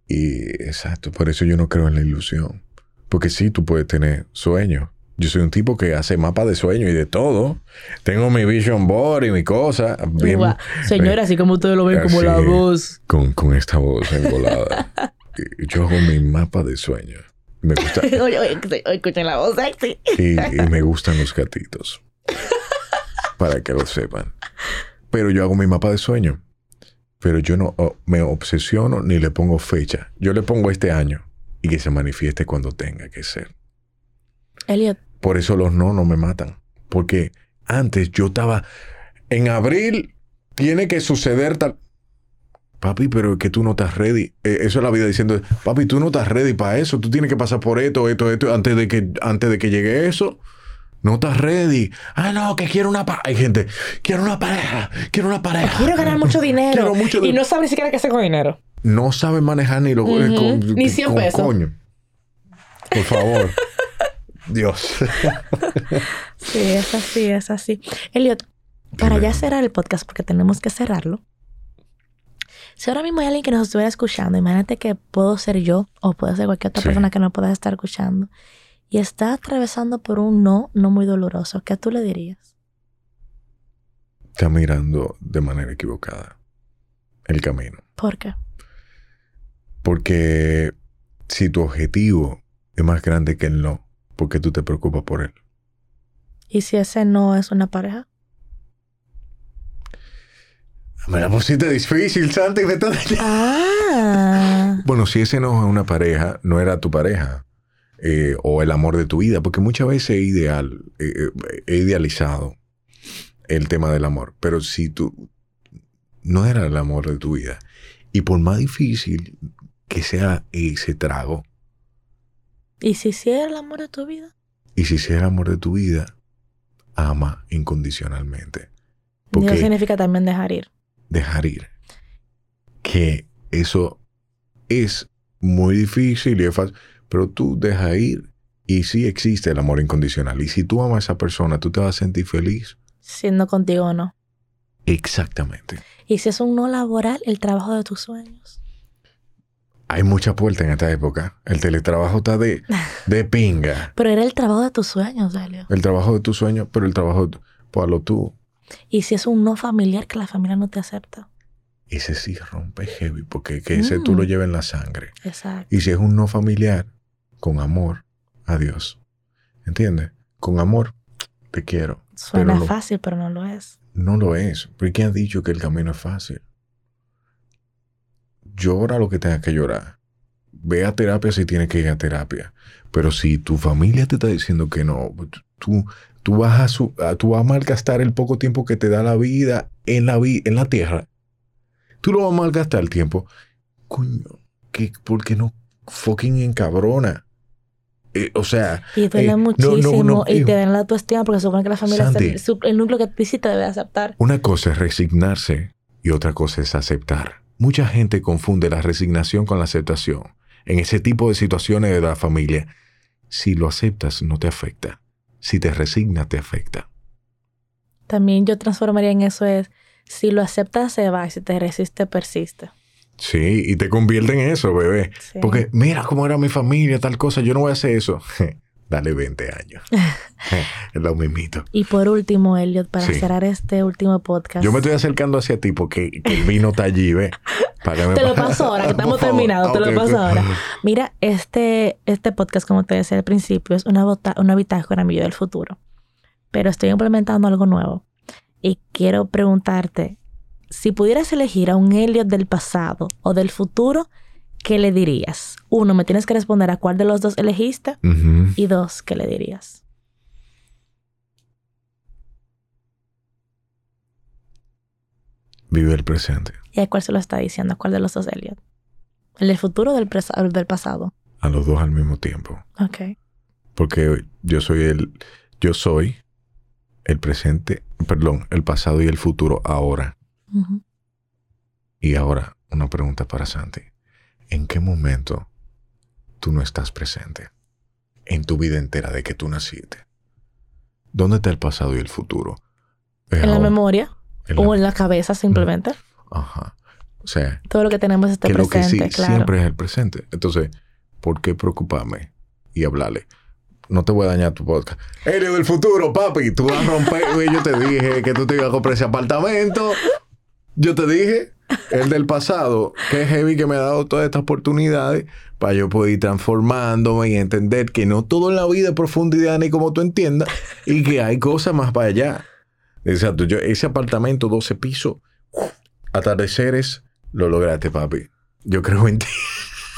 Y exacto, por eso yo no creo en la ilusión. Porque sí, tú puedes tener sueños Yo soy un tipo que hace mapa de sueño y de todo. Tengo mi vision board y mi cosa. Bien. Señora, así como ustedes lo ven como la voz. Con, con esta voz engolada. Yo hago mi mapa de sueño. Me gusta, oye, oye, oye, escuchen la voz sexy. y, y me gustan los gatitos. Para que lo sepan. Pero yo hago mi mapa de sueño. Pero yo no oh, me obsesiono ni le pongo fecha. Yo le pongo este año y que se manifieste cuando tenga que ser. Elliot, Por eso los no no me matan. Porque antes yo estaba en abril, tiene que suceder tal. Papi, pero es que tú no estás ready. Eh, eso es la vida diciendo, papi, tú no estás ready para eso. Tú tienes que pasar por esto, esto, esto, antes de que, antes de que llegue eso. No estás ready. Ah, no, que quiero una pareja. Hay gente, quiero una pareja, quiero una pareja. quiero ganar mucho dinero. Quiero mucho y dinero. no sabe ni siquiera qué hacer con dinero. No saben manejar ni lo Ujú. con, Ni 100 con pesos. coño. Por favor. Dios. Sí, es así, es así. Elliot, para Dime. ya cerrar el podcast, porque tenemos que cerrarlo. Si ahora mismo hay alguien que nos estuviera escuchando, imagínate que puedo ser yo o puede ser cualquier otra Sí. persona que no pueda estar escuchando y está atravesando por un no, no muy doloroso, ¿qué tú le dirías? Está mirando de manera equivocada el camino. ¿Por qué? Porque si tu objetivo es más grande que el no, ¿por qué tú te preocupas por él? ¿Y si ese no es una pareja? Me la pusiste difícil, Santi. me estás- Ah, Bueno, si ese no es una pareja, no era tu pareja. eh, o el amor de tu vida. Porque muchas veces es ideal, eh, eh, he idealizado el tema del amor. Pero si tú no era el amor de tu vida, y por más difícil que sea ese trago, ¿y si sí era el amor de tu vida? y si sea el amor de tu vida, ama incondicionalmente. Y Porque eso significa también dejar ir. Dejar ir. Que eso es muy difícil y es fácil, pero tú deja ir y sí existe el amor incondicional. Y si tú amas a esa persona, tú te vas a sentir feliz. Siendo contigo o no. Exactamente. ¿Y si es un no laboral, el trabajo de tus sueños? Hay mucha puerta en esta época. El teletrabajo está de, de pinga. Pero era el trabajo de tus sueños, Elio. El trabajo de tus sueños, pero el trabajo, pues lo tú. ¿Y si es un no familiar que la familia no te acepta? Ese sí rompe heavy, porque que ese tú Mm. lo llevas en la sangre. Exacto. Y si es un no familiar, con amor a Dios. ¿Entiendes? Con amor, te quiero. Suena pero lo- fácil, pero no lo es. No lo es. ¿Por qué ha dicho que el camino es fácil? Llora lo que tengas que llorar. Ve a terapia si tienes que ir a terapia. Pero si tu familia te está diciendo que no, tú, tú, vas, a su- tú vas a malgastar el poco tiempo que te da la vida en la, vi- en la tierra. Tú lo vas a malgastar el tiempo. Coño, ¿qué, ¿por qué no fucking encabrona? Eh, o sea, Y duele Eh, no, no, muchísimo no, y te dan la autoestima porque supone que la familia es Santi. el, el núcleo que ti sí te debe aceptar. Una cosa es resignarse y otra cosa es aceptar. Mucha gente confunde la resignación con la aceptación. En ese tipo de situaciones de la familia, si lo aceptas no te afecta. Si te resignas te afecta. También yo transformaría en eso es, si lo aceptas se va y si te resiste persiste. Sí, y te convierte en eso, bebé. Sí. Porque mira cómo era mi familia, tal cosa, yo no voy a hacer eso. Dale 20 años. es lo mismito. Y por último, Elliot, para Sí. cerrar este último podcast. Yo me estoy acercando hacia ti porque que el vino está allí, me Te lo pa- paso ahora, que estamos terminados, te lo paso ahora. Mira, este, este podcast, como te decía al principio, es una, bota- una bitácora mi yo del futuro. Pero estoy implementando algo nuevo. Y quiero preguntarte, si pudieras elegir a un Elliot del pasado o del futuro, ¿qué le dirías? Uno, me tienes que responder a cuál de los dos elegiste. Y dos, ¿qué le dirías? Vive el presente. ¿Y a cuál se lo está diciendo? ¿A cuál de los dos Elliot? ¿El del futuro o del, del pasado? A los dos al mismo tiempo. Ok. Porque yo soy el, yo soy el presente, perdón, el pasado y el futuro ahora. Y ahora, una pregunta para Santi. ¿En qué momento tú no estás presente? En tu vida entera de que tú naciste. ¿Dónde está el pasado y el futuro? ¿En la memoria? en la- ¿O en la cabeza simplemente? Ajá. O sea, Todo lo que tenemos está que lo que presente, sí claro. siempre es el presente. Entonces, ¿por qué preocuparme y hablarle? no te voy a dañar tu podcast. Helio del futuro, papi, tú vas a romper. Yo te dije que tú te ibas a comprar ese apartamento. Yo te dije, el del pasado, que es heavy que me ha dado todas estas oportunidades para yo poder ir transformándome y entender que no todo en la vida es profundidad ni como tú entiendas y que hay cosas más para allá. Exacto, yo, ese apartamento, 12 pisos, atardeceres, lo lograste, papi. Yo creo en ti.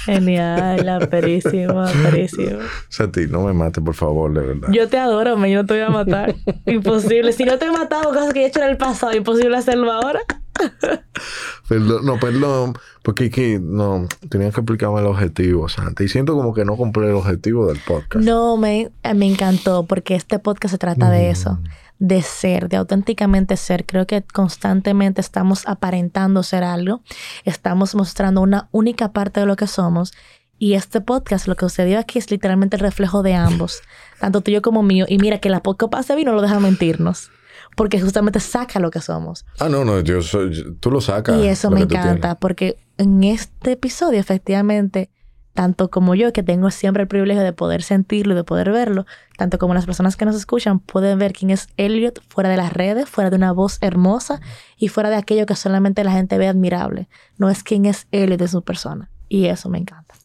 Genial, aperísimo, aperísimo. Sati, no me mates, por favor, de verdad. Yo te adoro, me yo no te voy a matar. imposible. Si no te he matado, cosas que he hecho en el pasado, imposible hacerlo ahora. Perdón, no, perdón, porque que no, tenía que explicarme el objetivo, Santi. Y siento como que no cumplí el objetivo del podcast. No, me, me encantó, porque este podcast se trata de eso, de ser, de auténticamente ser. Creo que constantemente estamos aparentando ser algo, estamos mostrando una única parte de lo que somos. Y este podcast, lo que sucedió aquí es literalmente el reflejo de ambos, tanto tuyo como mío. Y mira que la copa se vino no lo deja mentirnos porque justamente saca lo que somos. Ah, no, no, yo soy, tú lo sacas. Y eso me encanta, porque en este episodio, efectivamente, tanto como yo, que tengo siempre el privilegio de poder sentirlo y de poder verlo, tanto como las personas que nos escuchan pueden ver quién es Elliot fuera de las redes, fuera de una voz hermosa y fuera de aquello que solamente la gente ve admirable. No es quién es Elliot de su persona. Y eso me encanta.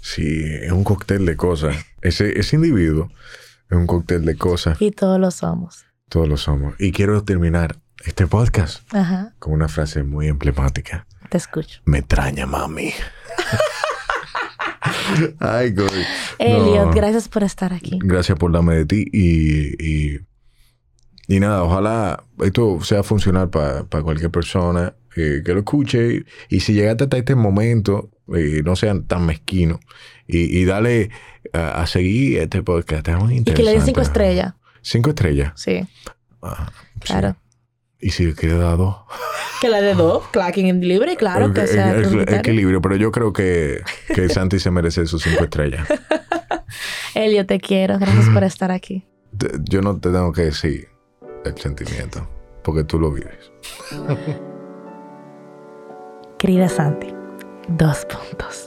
Sí, es un cóctel de cosas. Ese, ese individuo es un cóctel de cosas. Y todos lo somos. Todos lo somos. Y quiero terminar este podcast con una frase muy emblemática. Te escucho. Me extraña, mami. Ay, God. Elliot, gracias por estar aquí. Gracias por darme de ti y, y, nada, ojalá esto sea funcional para cualquier persona eh, que lo escuche y, si llegaste hasta este momento, eh, no sean tan mezquinos y, dale a, seguir este podcast. y que le den cinco estrellas. ¿Cinco estrellas? Sí. Ah, claro. ¿Y si quiere dar dos? Que la de dos, clacking libre, claro que sea. equilibrio, pero yo creo que, que Santi se merece sus cinco estrellas. Elio, te quiero. Gracias por estar aquí. yo no te tengo que decir el sentimiento, porque tú lo vives. Querida Santi, dos puntos.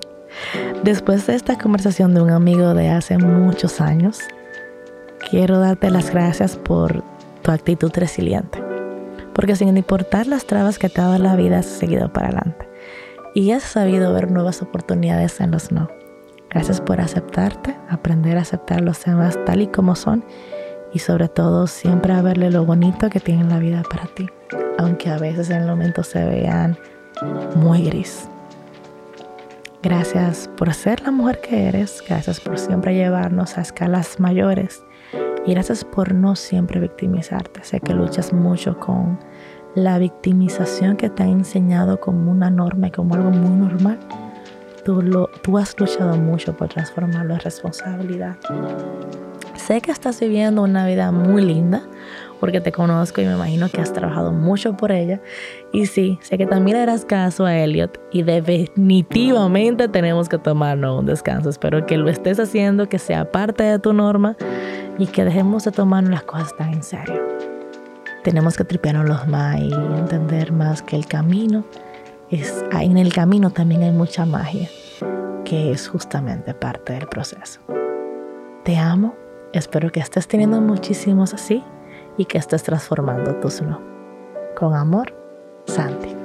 Después de esta conversación de un amigo de hace muchos años, quiero darte las gracias por tu actitud resiliente. Porque sin importar las trabas que te ha dado la vida, has seguido para adelante. Y has sabido ver nuevas oportunidades en los no. Gracias por aceptarte, aprender a aceptar los demás tal y como son y sobre todo siempre a verle lo bonito que tiene la vida para ti, aunque a veces en el momento se vean muy gris. Gracias por ser la mujer que eres, gracias por siempre llevarnos a escalas mayores y gracias por no siempre victimizarte. Sé que luchas mucho con la victimización que te ha enseñado como una norma como algo muy normal. Tú, lo, tú has luchado mucho por transformarlo en responsabilidad. Sé que estás viviendo una vida muy linda porque te conozco y me imagino que has trabajado mucho por ella. Y sí, sé que también le darás caso a Elliot y definitivamente tenemos que tomarnos un descanso. Espero que lo estés haciendo, que sea parte de tu norma y que dejemos de tomarnos las cosas tan en serio. Tenemos que tripearnos más y entender más que el camino es, en el camino también hay mucha magia, que es justamente parte del proceso. Te amo, espero que estés teniendo muchísimos así y que estés transformando tus no. Con amor, Santi.